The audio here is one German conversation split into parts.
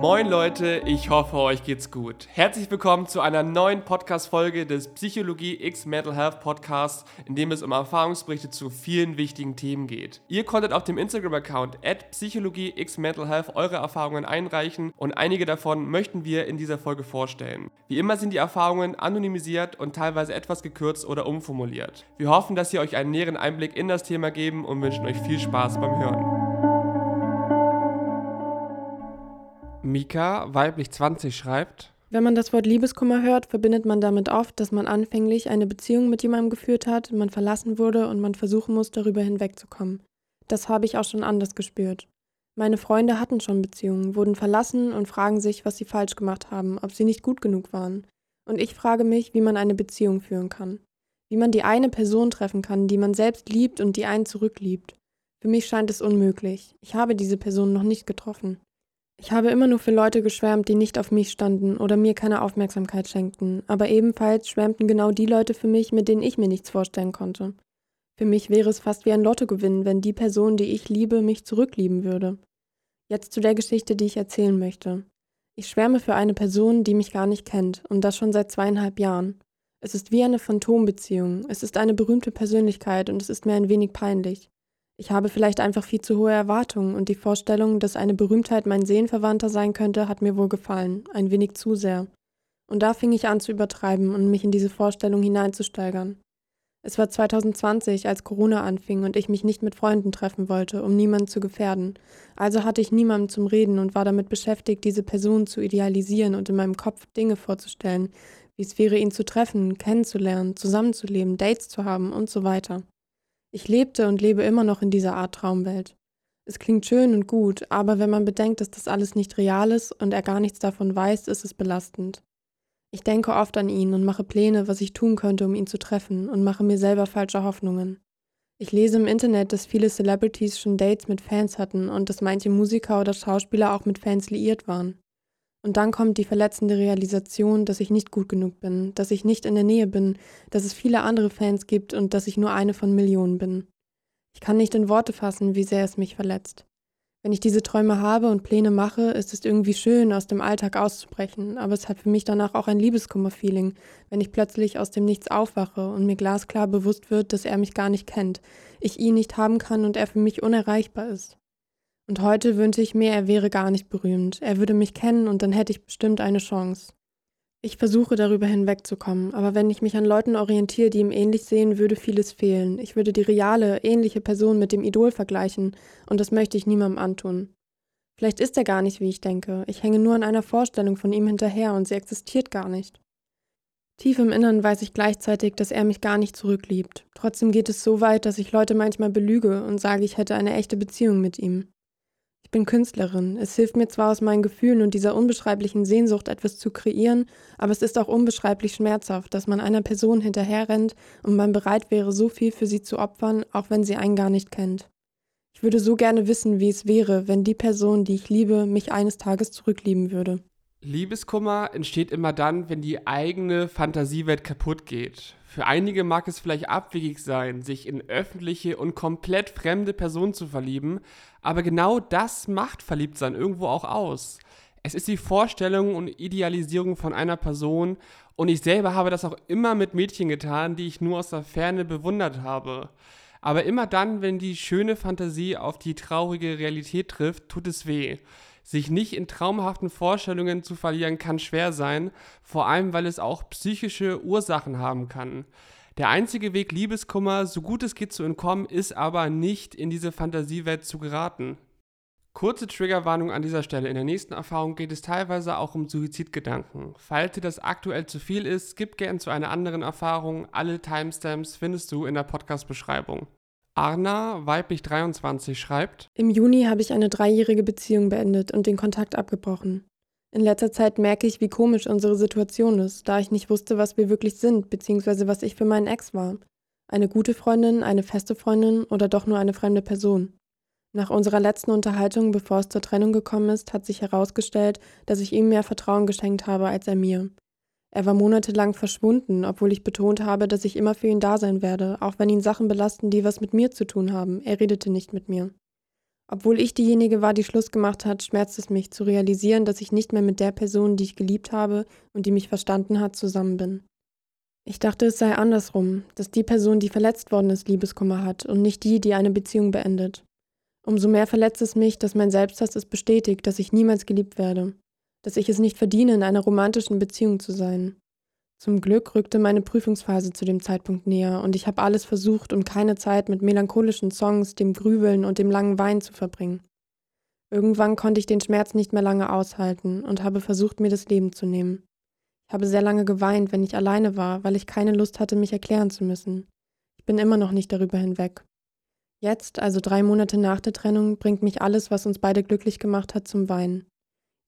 Moin Leute, ich hoffe, euch geht's gut. Herzlich willkommen zu einer neuen Podcast-Folge des Psychologie X Mental Health Podcasts, in dem es um Erfahrungsberichte zu vielen wichtigen Themen geht. Ihr konntet auf dem Instagram-Account at Psychologie X Mental Health eure Erfahrungen einreichen und einige davon möchten wir in dieser Folge vorstellen. Wie immer sind die Erfahrungen anonymisiert und teilweise etwas gekürzt oder umformuliert. Wir hoffen, dass sie euch einen näheren Einblick in das Thema geben und wünschen euch viel Spaß beim Hören. Mika, weiblich 20, schreibt. Wenn man das Wort Liebeskummer hört, verbindet man damit oft, dass man anfänglich eine Beziehung mit jemandem geführt hat, man verlassen wurde und man versuchen muss, darüber hinwegzukommen. Das habe ich auch schon anders gespürt. Meine Freunde hatten schon Beziehungen, wurden verlassen und fragen sich, was sie falsch gemacht haben, ob sie nicht gut genug waren. Und ich frage mich, wie man eine Beziehung führen kann. Wie man die eine Person treffen kann, die man selbst liebt und die einen zurückliebt. Für mich scheint es unmöglich. Ich habe diese Person noch nicht getroffen. Ich habe immer nur für Leute geschwärmt, die nicht auf mich standen oder mir keine Aufmerksamkeit schenkten, aber ebenfalls schwärmten genau die Leute für mich, mit denen ich mir nichts vorstellen konnte. Für mich wäre es fast wie ein Lottogewinn, wenn die Person, die ich liebe, mich zurücklieben würde. Jetzt zu der Geschichte, die ich erzählen möchte. Ich schwärme für eine Person, die mich gar nicht kennt, und das schon seit zweieinhalb Jahren. Es ist wie eine Phantombeziehung, es ist eine berühmte Persönlichkeit und es ist mir ein wenig peinlich. Ich habe vielleicht einfach viel zu hohe Erwartungen und die Vorstellung, dass eine Berühmtheit mein Seelenverwandter sein könnte, hat mir wohl gefallen, ein wenig zu sehr. Und da fing ich an zu übertreiben und mich in diese Vorstellung hineinzusteigern. Es war 2020, als Corona anfing und ich mich nicht mit Freunden treffen wollte, um niemanden zu gefährden. Also hatte ich niemanden zum Reden und war damit beschäftigt, diese Person zu idealisieren und in meinem Kopf Dinge vorzustellen, wie es wäre, ihn zu treffen, kennenzulernen, zusammenzuleben, Dates zu haben und so weiter. Ich lebte und lebe immer noch in dieser Art Traumwelt. Es klingt schön und gut, aber wenn man bedenkt, dass das alles nicht real ist und er gar nichts davon weiß, ist es belastend. Ich denke oft an ihn und mache Pläne, was ich tun könnte, um ihn zu treffen, und mache mir selber falsche Hoffnungen. Ich lese im Internet, dass viele Celebrities schon Dates mit Fans hatten und dass manche Musiker oder Schauspieler auch mit Fans liiert waren. Und dann kommt die verletzende Realisation, dass ich nicht gut genug bin, dass ich nicht in der Nähe bin, dass es viele andere Fans gibt und dass ich nur eine von Millionen bin. Ich kann nicht in Worte fassen, wie sehr es mich verletzt. Wenn ich diese Träume habe und Pläne mache, ist es irgendwie schön, aus dem Alltag auszubrechen, aber es hat für mich danach auch ein Liebeskummer-Feeling, wenn ich plötzlich aus dem Nichts aufwache und mir glasklar bewusst wird, dass er mich gar nicht kennt, ich ihn nicht haben kann und er für mich unerreichbar ist. Und heute wünsche ich mir, er wäre gar nicht berühmt. Er würde mich kennen und dann hätte ich bestimmt eine Chance. Ich versuche darüber hinwegzukommen, aber wenn ich mich an Leuten orientiere, die ihm ähnlich sehen, würde vieles fehlen. Ich würde die reale, ähnliche Person mit dem Idol vergleichen, und das möchte ich niemandem antun. Vielleicht ist er gar nicht, wie ich denke. Ich hänge nur an einer Vorstellung von ihm hinterher und sie existiert gar nicht. Tief im Innern weiß ich gleichzeitig, dass er mich gar nicht zurückliebt. Trotzdem geht es so weit, dass ich Leute manchmal belüge und sage, ich hätte eine echte Beziehung mit ihm. Ich bin Künstlerin. Es hilft mir zwar aus meinen Gefühlen und dieser unbeschreiblichen Sehnsucht etwas zu kreieren, aber es ist auch unbeschreiblich schmerzhaft, dass man einer Person hinterherrennt und man bereit wäre, so viel für sie zu opfern, auch wenn sie einen gar nicht kennt. Ich würde so gerne wissen, wie es wäre, wenn die Person, die ich liebe, mich eines Tages zurücklieben würde. Liebeskummer entsteht immer dann, wenn die eigene Fantasiewelt kaputt geht. Für einige mag es vielleicht abwegig sein, sich in öffentliche und komplett fremde Personen zu verlieben, aber genau das macht Verliebtsein irgendwo auch aus. Es ist die Vorstellung und Idealisierung von einer Person und ich selber habe das auch immer mit Mädchen getan, die ich nur aus der Ferne bewundert habe. Aber immer dann, wenn die schöne Fantasie auf die traurige Realität trifft, tut es weh. Sich nicht in traumhaften Vorstellungen zu verlieren kann schwer sein, vor allem weil es auch psychische Ursachen haben kann. Der einzige Weg, Liebeskummer so gut es geht zu entkommen, ist aber nicht in diese Fantasiewelt zu geraten. Kurze Triggerwarnung an dieser Stelle. In der nächsten Erfahrung geht es teilweise auch um Suizidgedanken. Falls dir das aktuell zu viel ist, gib gern zu einer anderen Erfahrung. Alle Timestamps findest du in der Podcast-Beschreibung. Arna, weiblich 23, schreibt: Im Juni habe ich eine dreijährige Beziehung beendet und den Kontakt abgebrochen. In letzter Zeit merke ich, wie komisch unsere Situation ist, da ich nicht wusste, was wir wirklich sind, beziehungsweise was ich für meinen Ex war. Eine gute Freundin, eine feste Freundin oder doch nur eine fremde Person. Nach unserer letzten Unterhaltung, bevor es zur Trennung gekommen ist, hat sich herausgestellt, dass ich ihm mehr Vertrauen geschenkt habe als er mir. Er war monatelang verschwunden, obwohl ich betont habe, dass ich immer für ihn da sein werde, auch wenn ihn Sachen belasten, die was mit mir zu tun haben. Er redete nicht mit mir. Obwohl ich diejenige war, die Schluss gemacht hat, schmerzt es mich zu realisieren, dass ich nicht mehr mit der Person, die ich geliebt habe und die mich verstanden hat, zusammen bin. Ich dachte, es sei andersrum, dass die Person, die verletzt worden ist, Liebeskummer hat und nicht die, die eine Beziehung beendet. Umso mehr verletzt es mich, dass mein Selbsthass es bestätigt, dass ich niemals geliebt werde, dass ich es nicht verdiene, in einer romantischen Beziehung zu sein. Zum Glück rückte meine Prüfungsphase zu dem Zeitpunkt näher und ich habe alles versucht, um keine Zeit mit melancholischen Songs, dem Grübeln und dem langen Wein zu verbringen. Irgendwann konnte ich den Schmerz nicht mehr lange aushalten und habe versucht, mir das Leben zu nehmen. Ich habe sehr lange geweint, wenn ich alleine war, weil ich keine Lust hatte, mich erklären zu müssen. Ich bin immer noch nicht darüber hinweg. Jetzt, also drei Monate nach der Trennung, bringt mich alles, was uns beide glücklich gemacht hat, zum Weinen.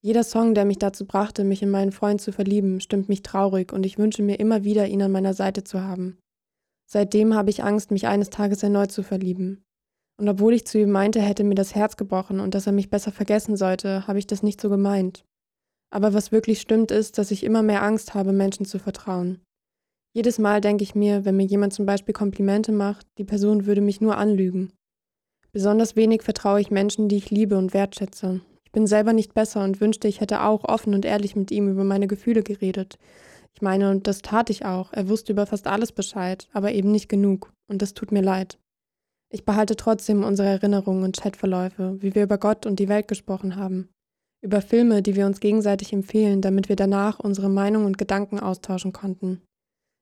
Jeder Song, der mich dazu brachte, mich in meinen Freund zu verlieben, stimmt mich traurig und ich wünsche mir immer wieder, ihn an meiner Seite zu haben. Seitdem habe ich Angst, mich eines Tages erneut zu verlieben. Und obwohl ich zu ihm meinte, er hätte mir das Herz gebrochen und dass er mich besser vergessen sollte, habe ich das nicht so gemeint. Aber was wirklich stimmt, ist, dass ich immer mehr Angst habe, Menschen zu vertrauen. Jedes Mal denke ich mir, wenn mir jemand zum Beispiel Komplimente macht, die Person würde mich nur anlügen. Besonders wenig vertraue ich Menschen, die ich liebe und wertschätze. Ich bin selber nicht besser und wünschte, ich hätte auch offen und ehrlich mit ihm über meine Gefühle geredet. Ich meine, und das tat ich auch. Er wusste über fast alles Bescheid, aber eben nicht genug. Und das tut mir leid. Ich behalte trotzdem unsere Erinnerungen und Chatverläufe, wie wir über Gott und die Welt gesprochen haben über Filme, die wir uns gegenseitig empfehlen, damit wir danach unsere Meinung und Gedanken austauschen konnten.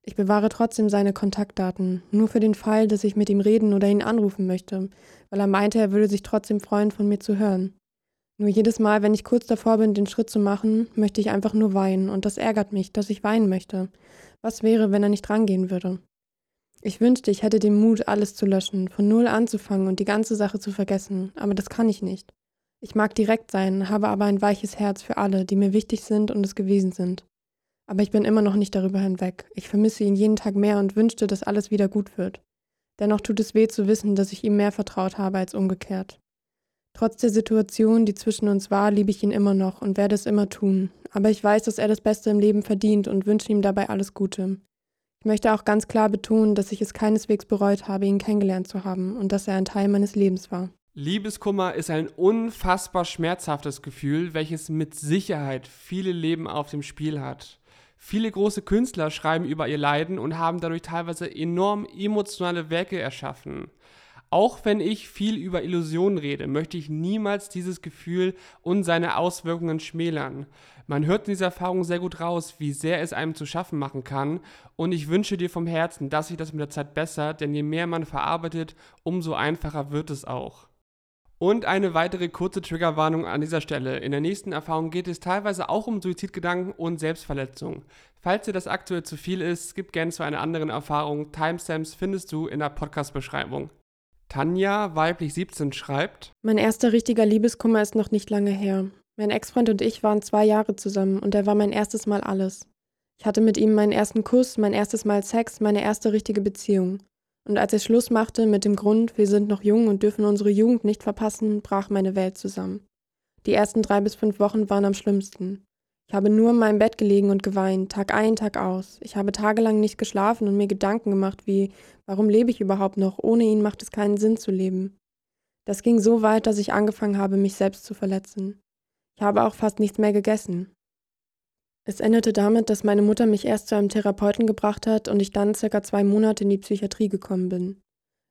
Ich bewahre trotzdem seine Kontaktdaten, nur für den Fall, dass ich mit ihm reden oder ihn anrufen möchte, weil er meinte, er würde sich trotzdem freuen, von mir zu hören. Nur jedes Mal, wenn ich kurz davor bin, den Schritt zu machen, möchte ich einfach nur weinen, und das ärgert mich, dass ich weinen möchte. Was wäre, wenn er nicht rangehen würde? Ich wünschte, ich hätte den Mut, alles zu löschen, von null anzufangen und die ganze Sache zu vergessen, aber das kann ich nicht. Ich mag direkt sein, habe aber ein weiches Herz für alle, die mir wichtig sind und es gewesen sind. Aber ich bin immer noch nicht darüber hinweg. Ich vermisse ihn jeden Tag mehr und wünschte, dass alles wieder gut wird. Dennoch tut es weh zu wissen, dass ich ihm mehr vertraut habe als umgekehrt. Trotz der Situation, die zwischen uns war, liebe ich ihn immer noch und werde es immer tun. Aber ich weiß, dass er das Beste im Leben verdient und wünsche ihm dabei alles Gute. Ich möchte auch ganz klar betonen, dass ich es keineswegs bereut habe, ihn kennengelernt zu haben und dass er ein Teil meines Lebens war. Liebeskummer ist ein unfassbar schmerzhaftes Gefühl, welches mit Sicherheit viele Leben auf dem Spiel hat. Viele große Künstler schreiben über ihr Leiden und haben dadurch teilweise enorm emotionale Werke erschaffen. Auch wenn ich viel über Illusionen rede, möchte ich niemals dieses Gefühl und seine Auswirkungen schmälern. Man hört in dieser Erfahrung sehr gut raus, wie sehr es einem zu schaffen machen kann. Und ich wünsche dir vom Herzen, dass sich das mit der Zeit bessert, denn je mehr man verarbeitet, umso einfacher wird es auch. Und eine weitere kurze Triggerwarnung an dieser Stelle. In der nächsten Erfahrung geht es teilweise auch um Suizidgedanken und Selbstverletzung. Falls dir das aktuell zu viel ist, gib gerne zu einer anderen Erfahrung. Timestamps findest du in der Podcast-Beschreibung. Tanja, weiblich 17, schreibt: Mein erster richtiger Liebeskummer ist noch nicht lange her. Mein Ex-Freund und ich waren zwei Jahre zusammen und er war mein erstes Mal alles. Ich hatte mit ihm meinen ersten Kuss, mein erstes Mal Sex, meine erste richtige Beziehung. Und als er Schluss machte mit dem Grund, wir sind noch jung und dürfen unsere Jugend nicht verpassen, brach meine Welt zusammen. Die ersten drei bis fünf Wochen waren am schlimmsten. Ich habe nur in meinem Bett gelegen und geweint, Tag ein, Tag aus. Ich habe tagelang nicht geschlafen und mir Gedanken gemacht wie, warum lebe ich überhaupt noch? Ohne ihn macht es keinen Sinn zu leben. Das ging so weit, dass ich angefangen habe, mich selbst zu verletzen. Ich habe auch fast nichts mehr gegessen. Es endete damit, dass meine Mutter mich erst zu einem Therapeuten gebracht hat und ich dann circa zwei Monate in die Psychiatrie gekommen bin.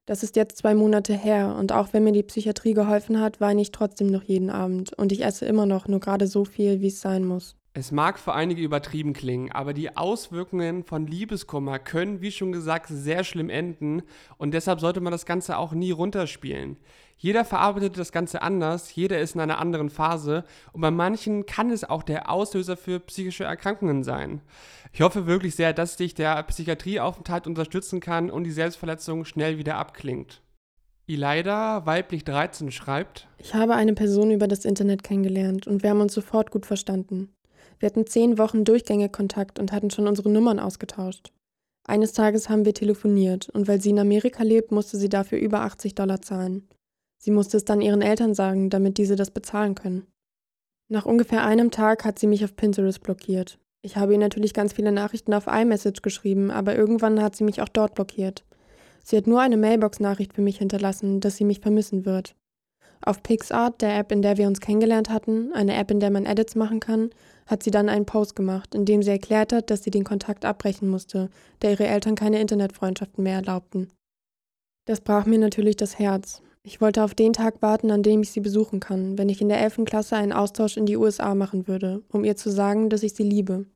Das ist jetzt zwei Monate her und auch wenn mir die Psychiatrie geholfen hat, weine ich trotzdem noch jeden Abend und ich esse immer noch nur gerade so viel, wie es sein muss. Es mag für einige übertrieben klingen, aber die Auswirkungen von Liebeskummer können, wie schon gesagt, sehr schlimm enden und deshalb sollte man das Ganze auch nie runterspielen. Jeder verarbeitet das Ganze anders, jeder ist in einer anderen Phase und bei manchen kann es auch der Auslöser für psychische Erkrankungen sein. Ich hoffe wirklich sehr, dass dich der Psychiatrieaufenthalt unterstützen kann und die Selbstverletzung schnell wieder abklingt. Ilaida, weiblich 13, schreibt: Ich habe eine Person über das Internet kennengelernt und wir haben uns sofort gut verstanden. Wir hatten zehn Wochen durchgängig Kontakt und hatten schon unsere Nummern ausgetauscht. Eines Tages haben wir telefoniert und weil sie in Amerika lebt, musste sie dafür über 80 Dollar zahlen. Sie musste es dann ihren Eltern sagen, damit diese das bezahlen können. Nach ungefähr einem Tag hat sie mich auf Pinterest blockiert. Ich habe ihr natürlich ganz viele Nachrichten auf iMessage geschrieben, aber irgendwann hat sie mich auch dort blockiert. Sie hat nur eine Mailbox-Nachricht für mich hinterlassen, dass sie mich vermissen wird. Auf PixArt, der App, in der wir uns kennengelernt hatten, eine App, in der man Edits machen kann, hat sie dann einen Post gemacht, in dem sie erklärt hat, dass sie den Kontakt abbrechen musste, da ihre Eltern keine Internetfreundschaften mehr erlaubten. Das brach mir natürlich das Herz. Ich wollte auf den Tag warten, an dem ich sie besuchen kann, wenn ich in der 11. Klasse einen Austausch in die USA machen würde, um ihr zu sagen, dass ich sie liebe.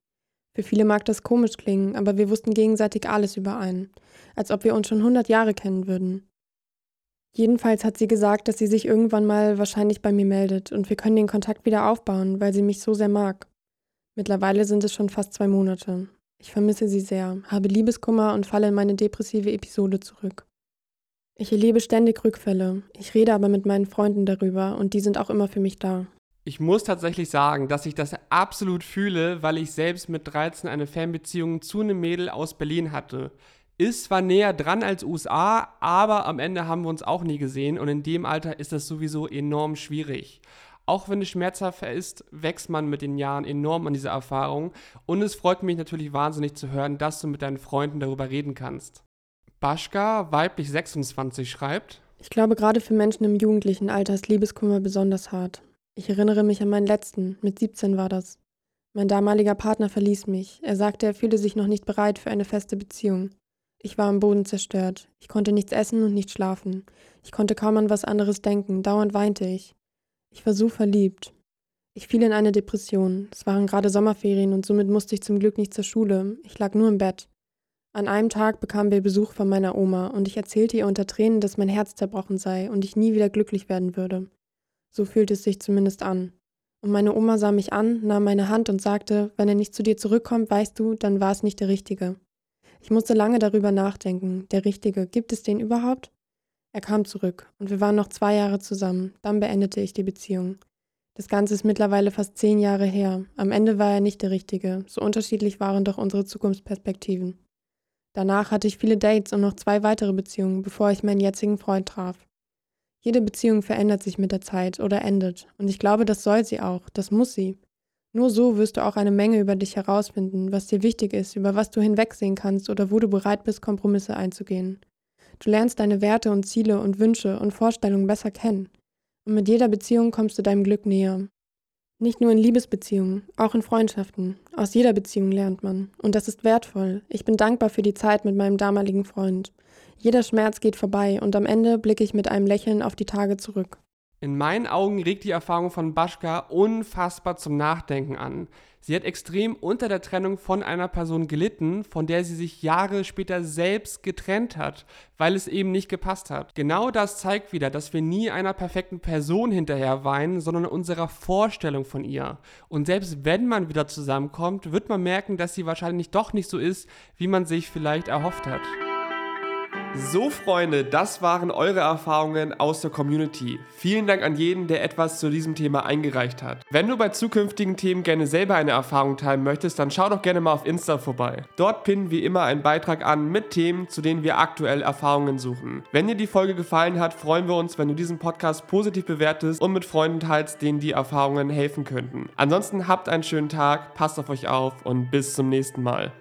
Für viele mag das komisch klingen, aber wir wussten gegenseitig alles über einen, als ob wir uns schon 100 Jahre kennen würden. Jedenfalls hat sie gesagt, dass sie sich irgendwann mal wahrscheinlich bei mir meldet und wir können den Kontakt wieder aufbauen, weil sie mich so sehr mag. Mittlerweile sind es schon fast zwei Monate. Ich vermisse sie sehr, habe Liebeskummer und falle in meine depressive Episode zurück. Ich erlebe ständig Rückfälle. Ich rede aber mit meinen Freunden darüber und die sind auch immer für mich da. Ich muss tatsächlich sagen, dass ich das absolut fühle, weil ich selbst mit 13 eine Fernbeziehung zu einem Mädel aus Berlin hatte. Ist zwar näher dran als USA, aber am Ende haben wir uns auch nie gesehen und in dem Alter ist das sowieso enorm schwierig. Auch wenn es schmerzhaft ist, wächst man mit den Jahren enorm an dieser Erfahrung und es freut mich natürlich wahnsinnig zu hören, dass du mit deinen Freunden darüber reden kannst. Baschka, weiblich 26, schreibt: Ich glaube, gerade für Menschen im jugendlichen Alter ist Liebeskummer besonders hart. Ich erinnere mich an meinen letzten, mit 17 war das. Mein damaliger Partner verließ mich. Er sagte, er fühle sich noch nicht bereit für eine feste Beziehung. Ich war am Boden zerstört. Ich konnte nichts essen und nicht schlafen. Ich konnte kaum an was anderes denken. Dauernd weinte ich. Ich war so verliebt. Ich fiel in eine Depression. Es waren gerade Sommerferien und somit musste ich zum Glück nicht zur Schule. Ich lag nur im Bett. An einem Tag bekamen wir Besuch von meiner Oma und ich erzählte ihr unter Tränen, dass mein Herz zerbrochen sei und ich nie wieder glücklich werden würde. So fühlte es sich zumindest an. Und meine Oma sah mich an, nahm meine Hand und sagte, wenn er nicht zu dir zurückkommt, weißt du, dann war es nicht der Richtige. Ich musste lange darüber nachdenken. Der Richtige, gibt es den überhaupt? Er kam zurück und wir waren noch zwei Jahre zusammen. Dann beendete ich die Beziehung. Das Ganze ist mittlerweile fast zehn Jahre her. Am Ende war er nicht der Richtige. So unterschiedlich waren doch unsere Zukunftsperspektiven. Danach hatte ich viele Dates und noch zwei weitere Beziehungen, bevor ich meinen jetzigen Freund traf. Jede Beziehung verändert sich mit der Zeit oder endet, und ich glaube, das soll sie auch, das muss sie. Nur so wirst du auch eine Menge über dich herausfinden, was dir wichtig ist, über was du hinwegsehen kannst oder wo du bereit bist, Kompromisse einzugehen. Du lernst deine Werte und Ziele und Wünsche und Vorstellungen besser kennen. Und mit jeder Beziehung kommst du deinem Glück näher. Nicht nur in Liebesbeziehungen, auch in Freundschaften. Aus jeder Beziehung lernt man. Und das ist wertvoll. Ich bin dankbar für die Zeit mit meinem damaligen Freund. Jeder Schmerz geht vorbei und am Ende blicke ich mit einem Lächeln auf die Tage zurück. In meinen Augen regt die Erfahrung von Baschka unfassbar zum Nachdenken an. Sie hat extrem unter der Trennung von einer Person gelitten, von der sie sich Jahre später selbst getrennt hat, weil es eben nicht gepasst hat. Genau das zeigt wieder, dass wir nie einer perfekten Person hinterher weinen, sondern unserer Vorstellung von ihr. Und selbst wenn man wieder zusammenkommt, wird man merken, dass sie wahrscheinlich doch nicht so ist, wie man sich vielleicht erhofft hat. So, Freunde, das waren eure Erfahrungen aus der Community. Vielen Dank an jeden, der etwas zu diesem Thema eingereicht hat. Wenn du bei zukünftigen Themen gerne selber eine Erfahrung teilen möchtest, dann schau doch gerne mal auf Insta vorbei. Dort pinnen wir immer einen Beitrag an mit Themen, zu denen wir aktuell Erfahrungen suchen. Wenn dir die Folge gefallen hat, freuen wir uns, wenn du diesen Podcast positiv bewertest und mit Freunden teilst, denen die Erfahrungen helfen könnten. Ansonsten habt einen schönen Tag, passt auf euch auf und bis zum nächsten Mal.